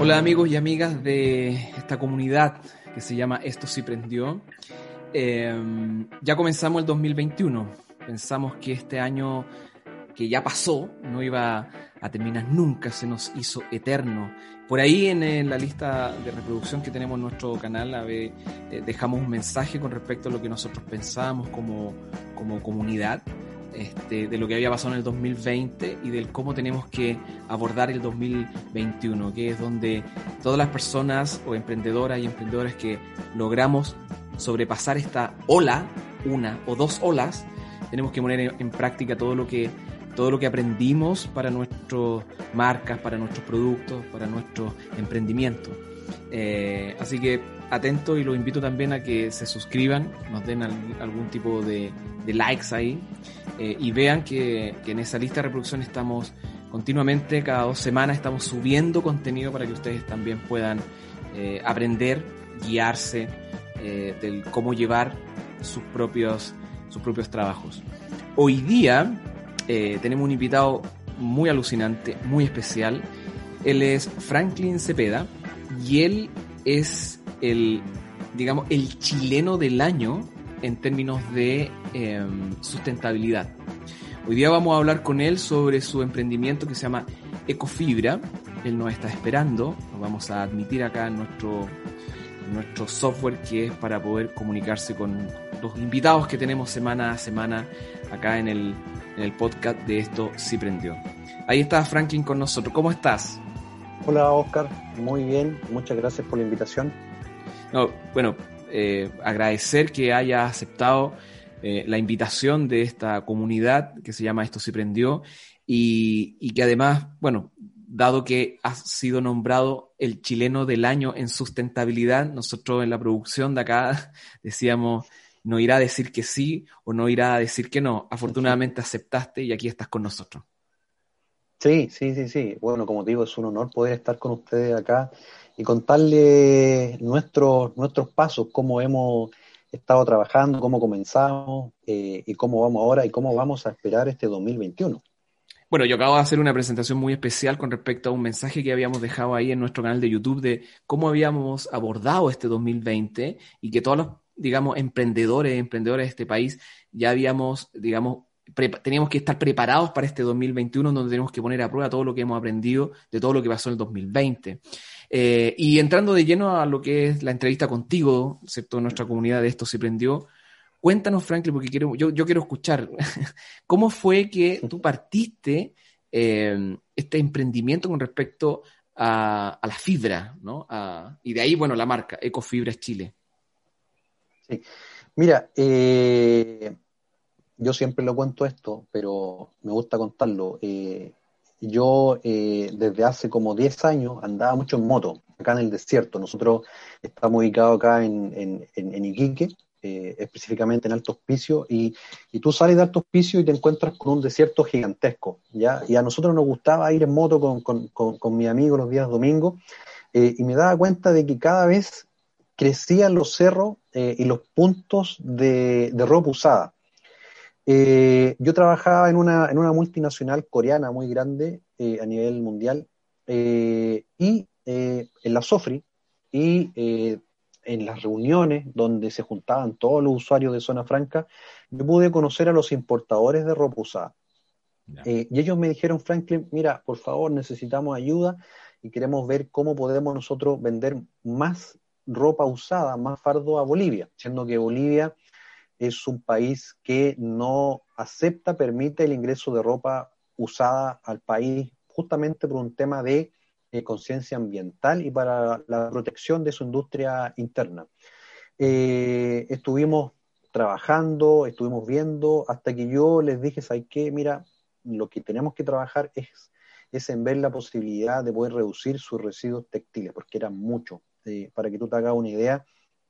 Hola amigos y amigas de esta comunidad que se llama Esto sí prendió. Eh, ya comenzamos el 2021. Pensamos que este año que ya pasó no iba a terminar nunca, se nos hizo eterno. Por ahí en, la lista de reproducción que tenemos en nuestro canal eh, dejamos un mensaje con respecto a lo que nosotros pensábamos como, como comunidad. Este, de lo que había pasado en el 2020 y del cómo tenemos que abordar el 2021, que es donde todas las personas o emprendedoras y emprendedores que logramos sobrepasar esta ola, una o dos olas, tenemos que poner en, práctica todo lo que todo lo que aprendimos para nuestras marcas, para nuestros productos, para nuestro emprendimiento. Eh, así que atento y los invito también a que se suscriban, nos den algún tipo de, likes ahí eh, y vean que, en esa lista de reproducción estamos continuamente, cada dos semanas estamos subiendo contenido para que ustedes también puedan eh, aprender, guiarse del cómo llevar sus propios, sus propios trabajos. Hoy día tenemos un invitado muy alucinante, muy especial. Él es Franklin Cepeda y él es el, digamos, el chileno del año en términos de em, sustentabilidad. Hoy día vamos a hablar con él sobre su emprendimiento que se llama Ecofibra. Él nos está esperando, nos vamos a admitir acá en nuestro, nuestro software que es para poder comunicarse con los invitados que tenemos semana a semana acá en el, en el podcast de Esto Sí Prendió. Ahí está Franklin con nosotros. ¿Cómo estás? Hola Oscar, muy bien, muchas gracias por la invitación. No, bueno, eh, agradecer que haya aceptado eh, la invitación de esta comunidad que se llama Esto se prendió y, que además, bueno, dado que ha sido nombrado el chileno del año en sustentabilidad, nosotros en la producción de acá decíamos, no irá a decir que sí o no irá a decir que no. Afortunadamente aceptaste y aquí estás con nosotros. Sí, sí, sí, sí. Bueno, como digo, es un honor poder estar con ustedes acá y contarles nuestros, nuestros pasos, cómo hemos estado trabajando, cómo comenzamos eh, y cómo vamos ahora y cómo vamos a esperar este 2021. Bueno, yo acabo de hacer una presentación muy especial con respecto a un mensaje que habíamos dejado ahí en nuestro canal de YouTube de cómo habíamos abordado este 2020 y que todos los, digamos, emprendedores, emprendedores de este país ya habíamos, digamos, teníamos que estar preparados para este 2021 donde tenemos que poner a prueba todo lo que hemos aprendido de todo lo que pasó en el 2020. Eh, y entrando de lleno a lo que es la entrevista contigo, ¿cierto? Nuestra comunidad de esto se prendió. Cuéntanos, Franklin, porque quiero, yo, quiero escuchar, ¿cómo fue que tú partiste eh, este emprendimiento con respecto a, la fibra, ¿no? y de ahí, bueno, la marca, Ecofibras Chile. Sí, mira, eh, yo siempre lo cuento esto, pero me gusta contarlo. Eh, yo eh, desde hace como 10 años andaba mucho en moto, acá en el desierto. Nosotros estamos ubicados acá en, en, Iquique, eh, específicamente en Alto Hospicio, y, y, tú sales de Alto Hospicio y te encuentras con un desierto gigantesco, ¿ya? Y a nosotros nos gustaba ir en moto con, con, con, mi amigo los días domingos, y me daba cuenta de que cada vez crecían los cerros y los puntos de, de ropa usada. Eh, yo trabajaba en una, en una multinacional coreana muy grande eh, a nivel mundial eh, y en la SOFRI y en las reuniones donde se juntaban todos los usuarios de Zona Franca, yo pude conocer a los importadores de ropa usada. y ellos me dijeron, Franklin, mira, por favor, necesitamos ayuda y queremos ver cómo podemos nosotros vender más ropa usada, más fardo a Bolivia, siendo que Bolivia es un país que no acepta, permite el ingreso de ropa usada al país justamente por un tema de eh, conciencia ambiental y para la protección de su industria interna. Eh, estuvimos trabajando, estuvimos viendo, hasta que yo les dije, ¿sabes qué? Mira, lo que tenemos que trabajar es, es en ver la posibilidad de poder reducir sus residuos textiles, porque era mucho. Eh, para que tú te hagas una idea,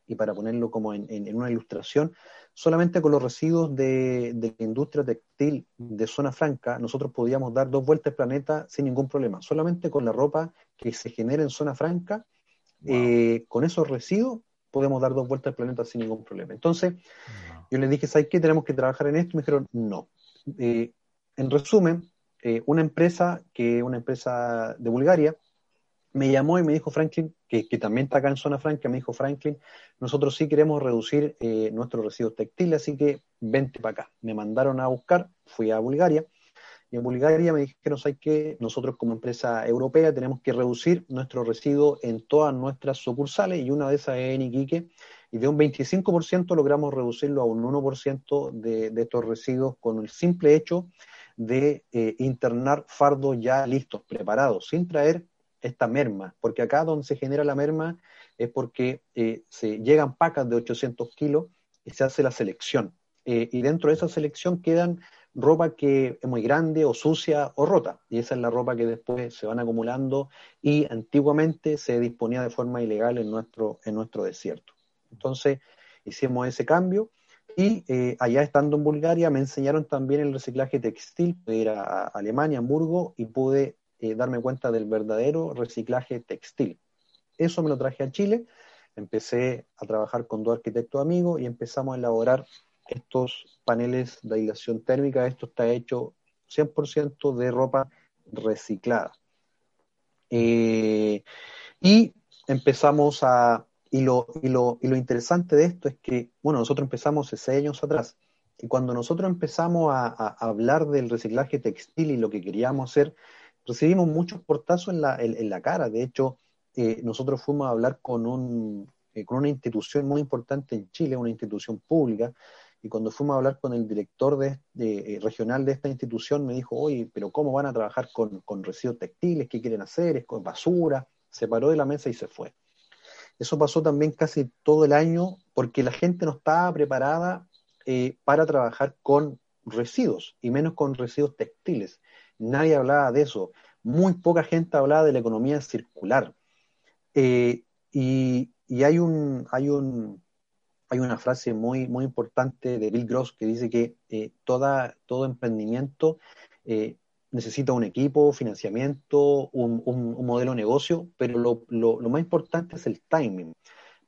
y para ponerlo como en, una ilustración, solamente con los residuos de, la industria textil de zona franca, nosotros podíamos dar dos vueltas al planeta sin ningún problema. Solamente con la ropa que se genera en zona franca, eh, con esos residuos podemos dar dos vueltas al planeta sin ningún problema. Entonces, yo les dije, ¿sabes qué? Tenemos que trabajar en esto. Y me dijeron, no. Eh, en resumen, eh, una empresa que una empresa de Bulgaria me llamó y me dijo Franklin, que, también está acá en Zona Franca, me dijo Franklin, nosotros sí queremos reducir eh, nuestros residuos textiles, así que vente para acá. Me mandaron a buscar, fui a Bulgaria, y en Bulgaria me dijeron, hay que nosotros como empresa europea tenemos que reducir nuestros residuos en todas nuestras sucursales, y una de esas es en y de un 25% logramos reducirlo a un 1% de, de estos residuos con el simple hecho de eh, internar fardos ya listos, preparados, sin traer esta merma, porque acá donde se genera la merma es porque eh, se llegan pacas de 800 kilos y se hace la selección. Eh, y dentro de esa selección quedan ropa que es muy grande o sucia o rota. Y esa es la ropa que después se van acumulando y antiguamente se disponía de forma ilegal en nuestro, en nuestro desierto. Entonces hicimos ese cambio y eh, allá estando en Bulgaria me enseñaron también el reciclaje textil. Pude ir a Alemania, Hamburgo, y pude eh, darme cuenta del verdadero reciclaje textil. Eso me lo traje a Chile, empecé a trabajar con dos arquitectos amigos y empezamos a elaborar estos paneles de aislación térmica. Esto está hecho 100% de ropa reciclada. Eh, y empezamos a, y lo, y, lo, y lo interesante de esto es que, bueno, nosotros empezamos hace seis años atrás, y cuando nosotros empezamos a, a, hablar del reciclaje textil y lo que queríamos hacer, recibimos muchos portazos en la, en, la cara. De hecho, eh, nosotros fuimos a hablar con, un, eh, con una institución muy importante en Chile, una institución pública, y cuando fuimos a hablar con el director de, eh, regional de esta institución, me dijo, oye, pero ¿cómo van a trabajar con, con residuos textiles? ¿Qué quieren hacer? ¿Es con basura? Se paró de la mesa y se fue. Eso pasó también casi todo el año porque la gente no estaba preparada para trabajar con residuos y menos con residuos textiles nadie hablaba de eso. Muy poca gente hablaba de la economía circular. Eh, y, hay un, hay un, hay una frase muy, importante de Bill Gross que dice que eh, todo emprendimiento eh, necesita un equipo, financiamiento, un, modelo de negocio, pero lo, más importante es el timing.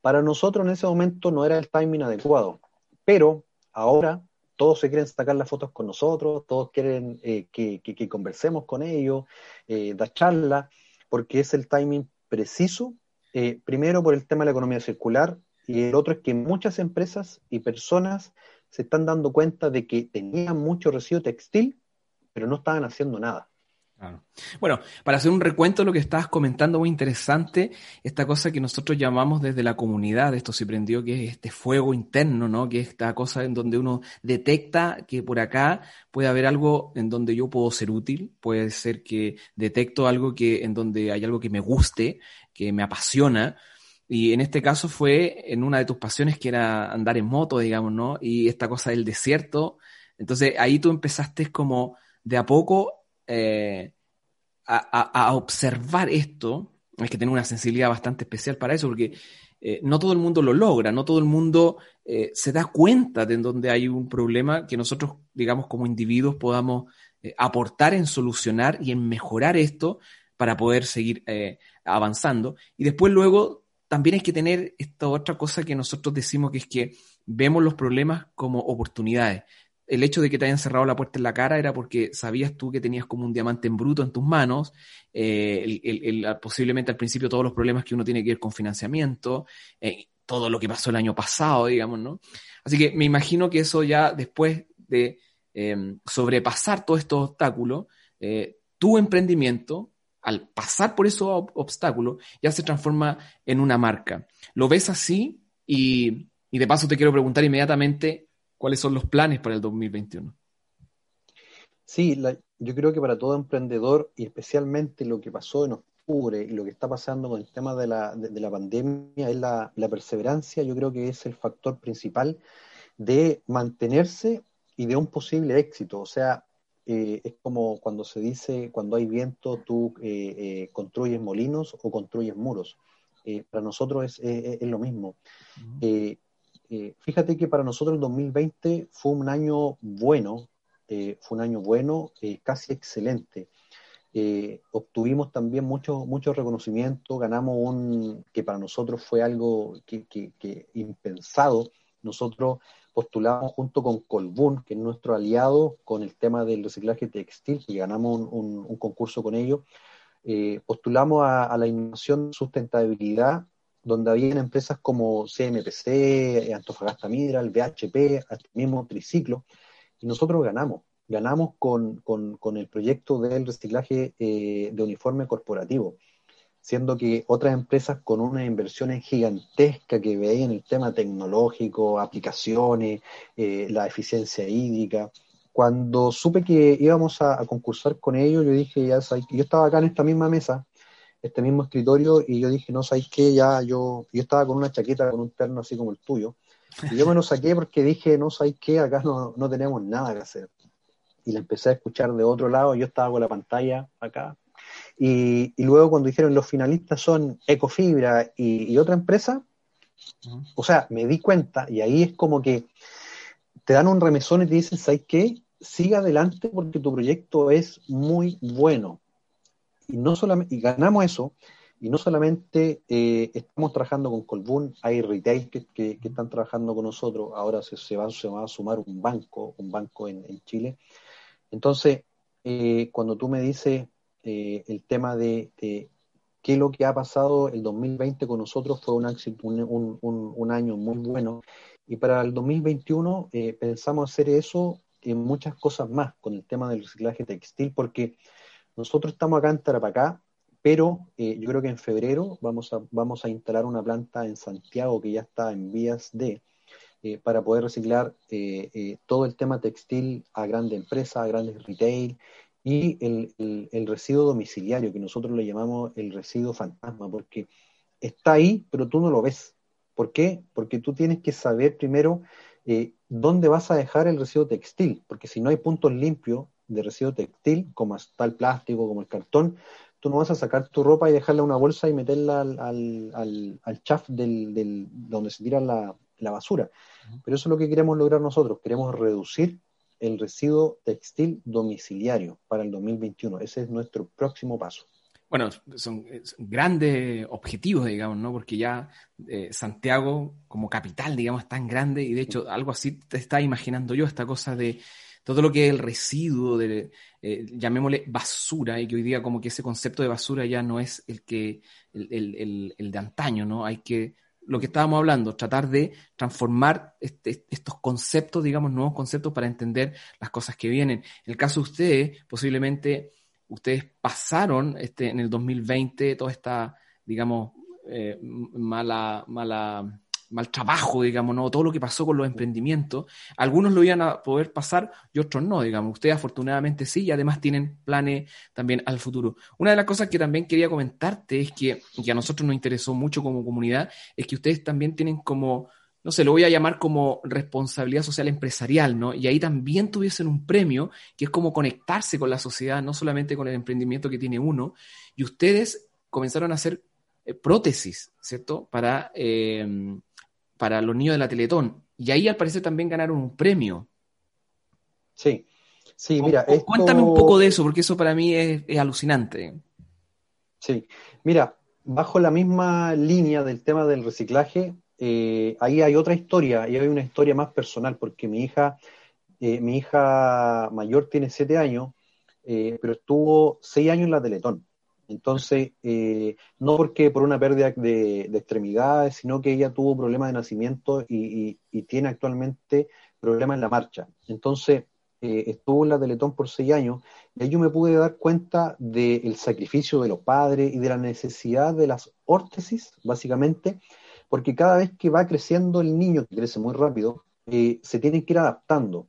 Para nosotros en ese momento no era el timing adecuado, pero ahora todos se quieren sacar las fotos con nosotros, todos quieren eh, que, conversemos con ellos, eh, dar charlas, porque es el timing preciso, eh, primero por el tema de la economía circular, y el otro es que muchas empresas y personas se están dando cuenta de que tenían mucho residuo textil, pero no estaban haciendo nada. Bueno, para hacer un recuento de lo que estabas comentando, muy interesante, esta cosa que nosotros llamamos desde la comunidad, esto se prendió, que es este fuego interno, ¿no? Que es esta cosa en donde uno detecta que por acá puede haber algo en donde yo puedo ser útil, puede ser que detecto algo que, en donde hay algo que me guste, que me apasiona, y en este caso fue en una de tus pasiones que era andar en moto, digamos, ¿no? Y esta cosa del desierto. Entonces ahí tú empezaste como de a poco eh, a, observar esto, hay que tener una sensibilidad bastante especial para eso, porque eh, no todo el mundo lo logra, no todo el mundo eh, se da cuenta de en donde hay un problema que nosotros, digamos, como individuos podamos aportar en solucionar y en mejorar esto para poder seguir avanzando. Y después luego también hay que tener esta otra cosa que nosotros decimos que es que vemos los problemas como oportunidades el hecho de que te hayan cerrado la puerta en la cara era porque sabías tú que tenías como un diamante en bruto en tus manos, eh, posiblemente al principio todos los problemas que uno tiene que ver con financiamiento, eh, todo lo que pasó el año pasado, digamos, ¿no? Así que me imagino que eso ya después de em, sobrepasar todos estos obstáculos, eh, tu emprendimiento, al pasar por esos obstáculos, ya se transforma en una marca. ¿Lo ves así? Y, y de paso te quiero preguntar inmediatamente, ¿Cuáles son los planes para el 2021? Sí, yo creo que para todo emprendedor y especialmente lo que pasó en octubre y lo que está pasando con el tema de la, de, la pandemia es la, perseverancia, yo creo que es el factor principal de mantenerse y de un posible éxito. O sea, eh, es como cuando se dice, cuando hay viento, tú eh, eh, construyes molinos o construyes muros. para nosotros es, lo mismo. Eh, fíjate que para nosotros el 2020 fue un año bueno, eh, fue un año bueno, eh, casi excelente. obtuvimos también mucho, mucho reconocimiento, ganamos un, que para nosotros fue algo que, impensado. Nosotros postulamos junto con Colbún, que es nuestro aliado con el tema del reciclaje textil, y ganamos un, concurso con ellos. postulamos a, la innovación sustentabilidad, donde habían empresas como CMPC, Antofagasta Mineral, BHP, hasta mismo Triciclo, y nosotros ganamos. Ganamos con, el proyecto del reciclaje eh, de uniforme corporativo, siendo que otras empresas con unas inversiones gigantescas que veían el tema tecnológico, aplicaciones, eh, la eficiencia hídrica, cuando supe que íbamos a, concursar con ellos, yo dije, ya yo estaba acá en esta misma mesa, este mismo escritorio, y yo dije, no, ¿sabes qué? Ya yo, yo estaba con una chaqueta, con un terno así como el tuyo, y yo me lo saqué porque dije, no, ¿sabes qué? Acá no, no tenemos nada que hacer. Y la empecé a escuchar de otro lado, yo estaba con la pantalla acá, y, y luego cuando dijeron los finalistas son Ecofibra y, otra empresa, o sea, me di cuenta, y ahí es como que te dan un remesón y te dicen, ¿sabes qué? Sigue adelante porque tu proyecto es muy bueno. Y, no solamente, y ganamos eso, y no solamente eh, estamos trabajando con Colbún, hay retail que, están trabajando con nosotros, ahora se, se, va, a sumar un banco, un banco en, Chile. Entonces, eh, cuando tú me dices eh, el tema de, qué es lo que ha pasado el 2020 con nosotros, fue un, un año muy bueno y para el 2021 eh, pensamos hacer eso en muchas cosas más con el tema del reciclaje textil, porque nosotros estamos acá en Tarapacá, pero eh, yo creo que en febrero vamos a, vamos a instalar una planta en Santiago que ya está en vías de, eh, para poder reciclar todo el tema textil a grandes empresas, a grandes retail y el, el residuo domiciliario, que nosotros le llamamos el residuo fantasma, porque está ahí, pero tú no lo ves. ¿Por qué? Porque tú tienes que saber primero eh, dónde vas a dejar el residuo textil, porque si no hay puntos limpios de residuo textil, como está el plástico, como el cartón, tú no vas a sacar tu ropa y dejarla en una bolsa y meterla al, al, al, chaf del, donde se tira la, basura. Pero eso es lo que queremos lograr nosotros, queremos reducir el residuo textil domiciliario para el 2021. Ese es nuestro próximo paso. Bueno, son, grandes objetivos, digamos, ¿no? Porque ya eh, Santiago como capital, digamos, es tan grande y de hecho algo así te está imaginando yo, esta cosa de todo lo que es el residuo, de, eh, llamémosle basura, y que hoy día como que ese concepto de basura ya no es el, que, el, el, de antaño, ¿no? Hay que, lo que estábamos hablando, tratar de transformar este, estos conceptos, digamos, nuevos conceptos para entender las cosas que vienen. En el caso de ustedes, posiblemente ustedes pasaron este, en el 2020 toda esta, digamos, eh, mala, mala, mal trabajo, digamos, ¿no? todo lo que pasó con los emprendimientos. Algunos lo iban a poder pasar y otros no, digamos. Ustedes afortunadamente sí y además tienen planes también al futuro. Una de las cosas que también quería comentarte es que, que a nosotros nos interesó mucho como comunidad, es que ustedes también tienen como no sé, lo voy a llamar como responsabilidad social empresarial, ¿no? Y ahí también tuviesen un premio, que es como conectarse con la sociedad, no solamente con el emprendimiento que tiene uno, y ustedes comenzaron a hacer eh, prótesis, ¿cierto? Para, em, para los niños de la Teletón. Y ahí al parecer también ganaron un premio. Sí, sí, mira. Cuéntame un poco de eso, porque eso para mí es, es alucinante. Sí, mira, bajo la misma línea del tema del reciclaje, eh, ahí hay otra historia, ahí hay una historia más personal, porque mi hija, eh, mi hija mayor tiene siete años, eh, pero estuvo seis años en la Teletón. Entonces, no porque por una pérdida de, extremidades, sino que ella tuvo problemas de nacimiento y, tiene actualmente problemas en la marcha. Entonces, estuvo en la Teletón por seis años y ahí yo me pude dar cuenta del sacrificio de los padres y de la necesidad de las órtesis, básicamente, porque cada vez que va creciendo el niño, que crece muy rápido, eh, se tienen que ir adaptando,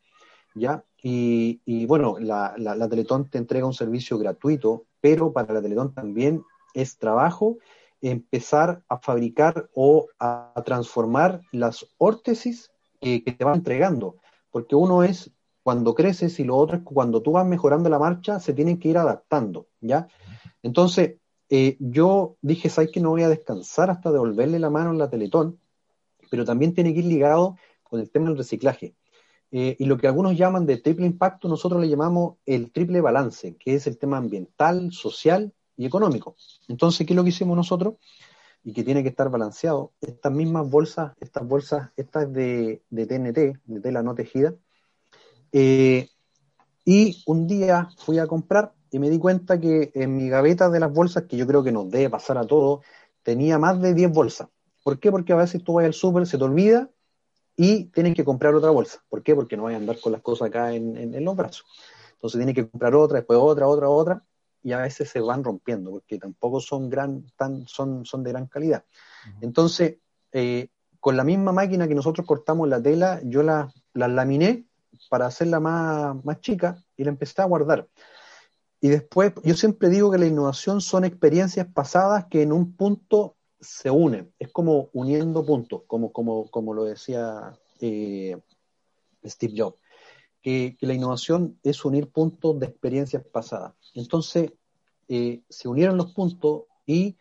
¿ya? Y, bueno, la, la, Teletón te entrega un servicio gratuito, pero para la Teletón también es trabajo empezar a fabricar o a, transformar las órtesis que te van entregando, porque uno es cuando creces y lo otro es cuando tú vas mejorando la marcha, se tienen que ir adaptando, ¿ya? Entonces, eh, yo dije, ¿sabes que no voy a descansar hasta devolverle la mano en la Teletón? Pero también tiene que ir ligado con el tema del reciclaje. Eh, y lo que algunos llaman de triple impacto, nosotros le llamamos el triple balance, que es el tema ambiental, social y económico. Entonces, ¿qué es lo que hicimos nosotros? Y que tiene que estar balanceado. Estas mismas bolsas, estas bolsas, estas de, de TNT, de tela no tejida. Eh, y un día fui a comprar y me di cuenta que en mi gaveta de las bolsas, que yo creo que nos debe pasar a todos, tenía más de 10 bolsas. ¿Por qué? Porque a veces tú vas al súper, se te olvida y tienes que comprar otra bolsa. ¿Por qué? Porque no vas a andar con las cosas acá en, en, los brazos. Entonces tienes que comprar otra, después otra, otra, otra, y a veces se van rompiendo, porque tampoco son, gran, tan, son, son de gran calidad. Entonces, eh, con la misma máquina que nosotros cortamos la tela, yo la, la laminé para hacerla más, más chica y la empecé a guardar. Y después, yo siempre digo que la innovación son experiencias pasadas que en un punto se unen. Es como uniendo puntos, como, como, como lo decía eh, Steve Jobs. Que, la innovación es unir puntos de experiencias pasadas. Entonces, eh, se unieron los puntos y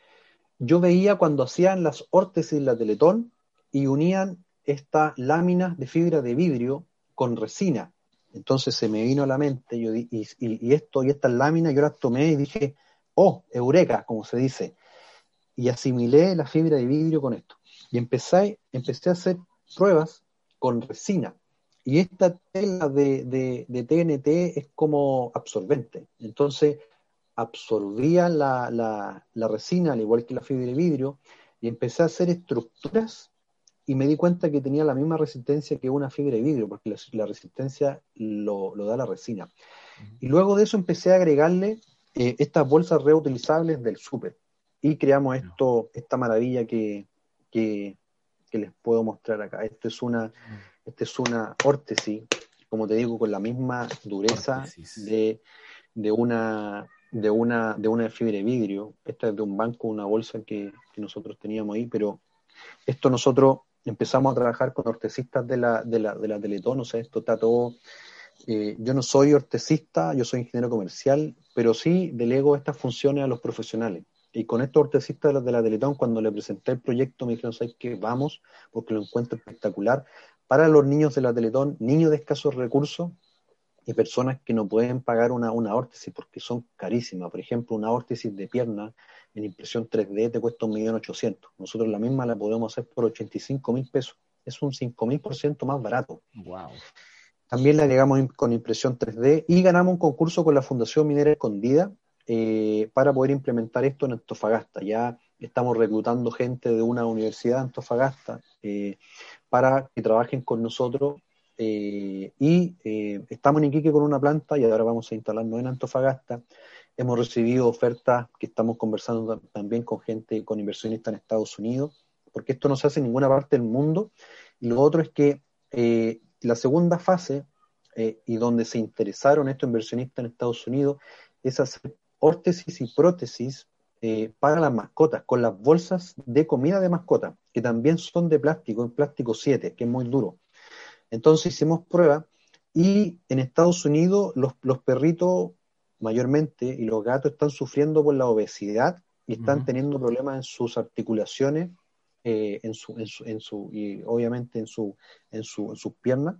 yo veía cuando hacían las órtesis, la Teletón, y unían estas láminas de fibra de vidrio con resina. Entonces se me vino a la mente, yo, y, y, esto y estas láminas yo las tomé y dije, oh, eureka, como se dice. Y asimilé la fibra de vidrio con esto. Y empecé, empecé a hacer pruebas con resina. Y esta tela de, de, TNT es como absorbente. Entonces absorbía la, la, la resina, al igual que la fibra de vidrio, y empecé a hacer estructuras y me di cuenta que tenía la misma resistencia que una fibra de vidrio, porque la, resistencia lo, da la resina. Y luego de eso empecé a agregarle eh, estas bolsas reutilizables del súper. Y creamos esto, esta maravilla que, les puedo mostrar acá. Esto es una, esta es una órtesis, como te digo, con la misma dureza de, una de una de una fibra de vidrio. Esta es de un banco, una bolsa que, que nosotros teníamos ahí, pero esto nosotros empezamos a trabajar con ortesistas de la, de la, de la Teletón, o sea, esto está todo... Eh, yo no soy ortesista, yo soy ingeniero comercial, pero sí delego estas funciones a los profesionales. Y con estos ortesistas de la, de la Teletón, cuando le presenté el proyecto, me dijeron, ¿sabes qué? Vamos, porque lo encuentro espectacular. Para los niños de la Teletón, niños de escasos recursos, y personas que no pueden pagar una, una órtesis porque son carísimas. Por ejemplo, una órtesis de pierna en impresión 3D te cuesta 1.800.000. Nosotros la misma la podemos hacer por 85 mil pesos. Es un 5.000% más barato. Wow. También la agregamos con impresión 3D y ganamos un concurso con la Fundación Minera Escondida eh, para poder implementar esto en Antofagasta. Ya estamos reclutando gente de una universidad de Antofagasta eh, para que trabajen con nosotros eh, y estamos en Iquique con una planta y ahora vamos a instalarnos en Antofagasta Hemos recibido ofertas que estamos conversando también con gente, con inversionistas en Estados Unidos, porque esto no se hace en ninguna parte del mundo. Y lo otro es que eh, la segunda fase, eh, y donde se interesaron estos inversionistas en Estados Unidos, es hacer órtesis y prótesis eh, para las mascotas, con las bolsas de comida de mascota, que también son de plástico, en plástico 7, que es muy duro. Entonces hicimos pruebas y en Estados Unidos los, los perritos mayormente y los gatos están sufriendo por la obesidad y están teniendo problemas en sus articulaciones, eh, en, su, en, su, en, su, y obviamente en, su, en, su, en sus piernas,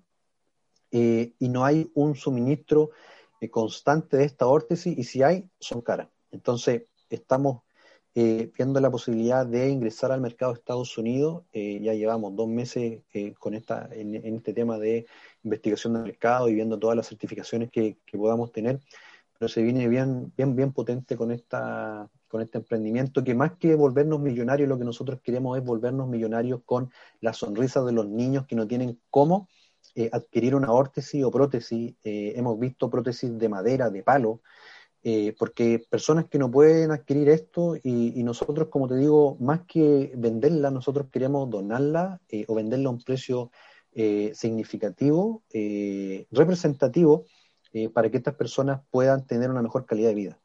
eh, y no hay un suministro constante de esta órtesis, y si hay, son caras. Entonces, estamos viendo la posibilidad de ingresar al mercado de Estados Unidos. ya llevamos dos meses con esta, en, este tema de investigación de mercado y viendo todas las certificaciones que, que podamos tener pero se viene bien, bien, bien potente con esta, con este emprendimiento, que más que volvernos millonarios, lo que nosotros queremos es volvernos millonarios con la sonrisa de los niños que no tienen cómo eh, adquirir una órtesis o prótesis. Eh, hemos visto prótesis de madera, de palo, eh, porque personas que no pueden adquirir esto y, nosotros, como te digo, más que venderla, nosotros queremos donarla o venderla a un precio significativo, representativo, para que estas personas puedan tener una mejor calidad de vida.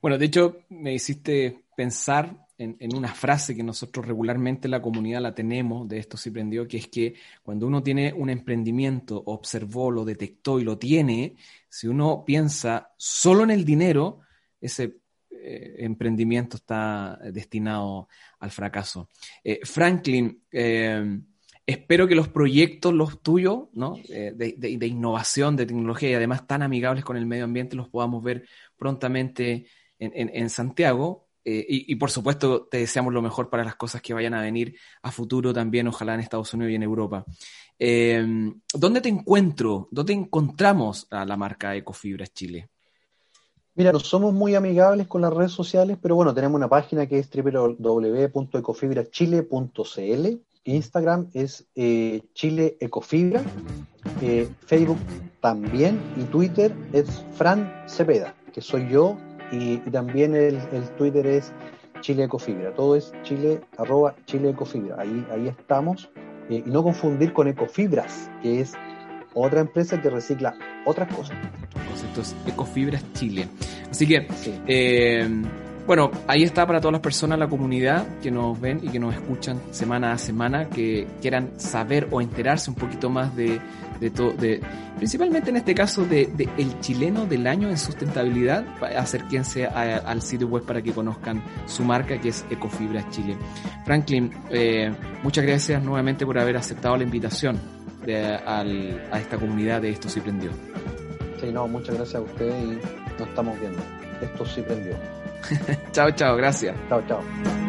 Bueno, de hecho, me hiciste pensar en, una frase que nosotros regularmente en la comunidad la tenemos, de esto sí prendió, que es que cuando uno tiene un emprendimiento, observó, lo detectó y lo tiene, si uno piensa solo en el dinero, ese eh, emprendimiento está destinado al fracaso. Eh, Franklin, espero que los proyectos, los tuyos, ¿no? Eh, de, innovación, de tecnología y además tan amigables con el medio ambiente, los podamos ver prontamente en, Santiago. Eh, y, por supuesto, te deseamos lo mejor para las cosas que vayan a venir a futuro también, ojalá en Estados Unidos y en Europa. Eh, ¿Dónde te encuentro? ¿Dónde encontramos a la marca Ecofibras Chile? Mira, no somos muy amigables con las redes sociales, pero bueno, tenemos una página que es www.ecofibrachile.cl. Instagram es eh, Chile Ecofibra. Eh, Facebook también. Y Twitter es Fran Cepeda, que soy yo. Y, también el, Twitter es Chile Ecofibra. Todo es Chile, arroba Chile Ecofibra. Ahí, ahí estamos. Eh, y no confundir con Ecofibras, que es otra empresa que recicla otras cosas. Es Ecofibras Chile. Así que, eh, bueno, ahí está para todas las personas, la comunidad que nos ven y que nos escuchan semana a semana, que quieran saber o enterarse un poquito más de, de todo, de, principalmente en este caso de, el chileno del año en sustentabilidad, acérquense al sitio web para que conozcan su marca que es Ecofibras Chile. Franklin, eh, muchas gracias nuevamente por haber aceptado la invitación a esta comunidad de Esto sí prendió. Sí, no, muchas gracias a usted y nos estamos viendo. Esto sí prendió. chao, chao, gracias. Chao, chao.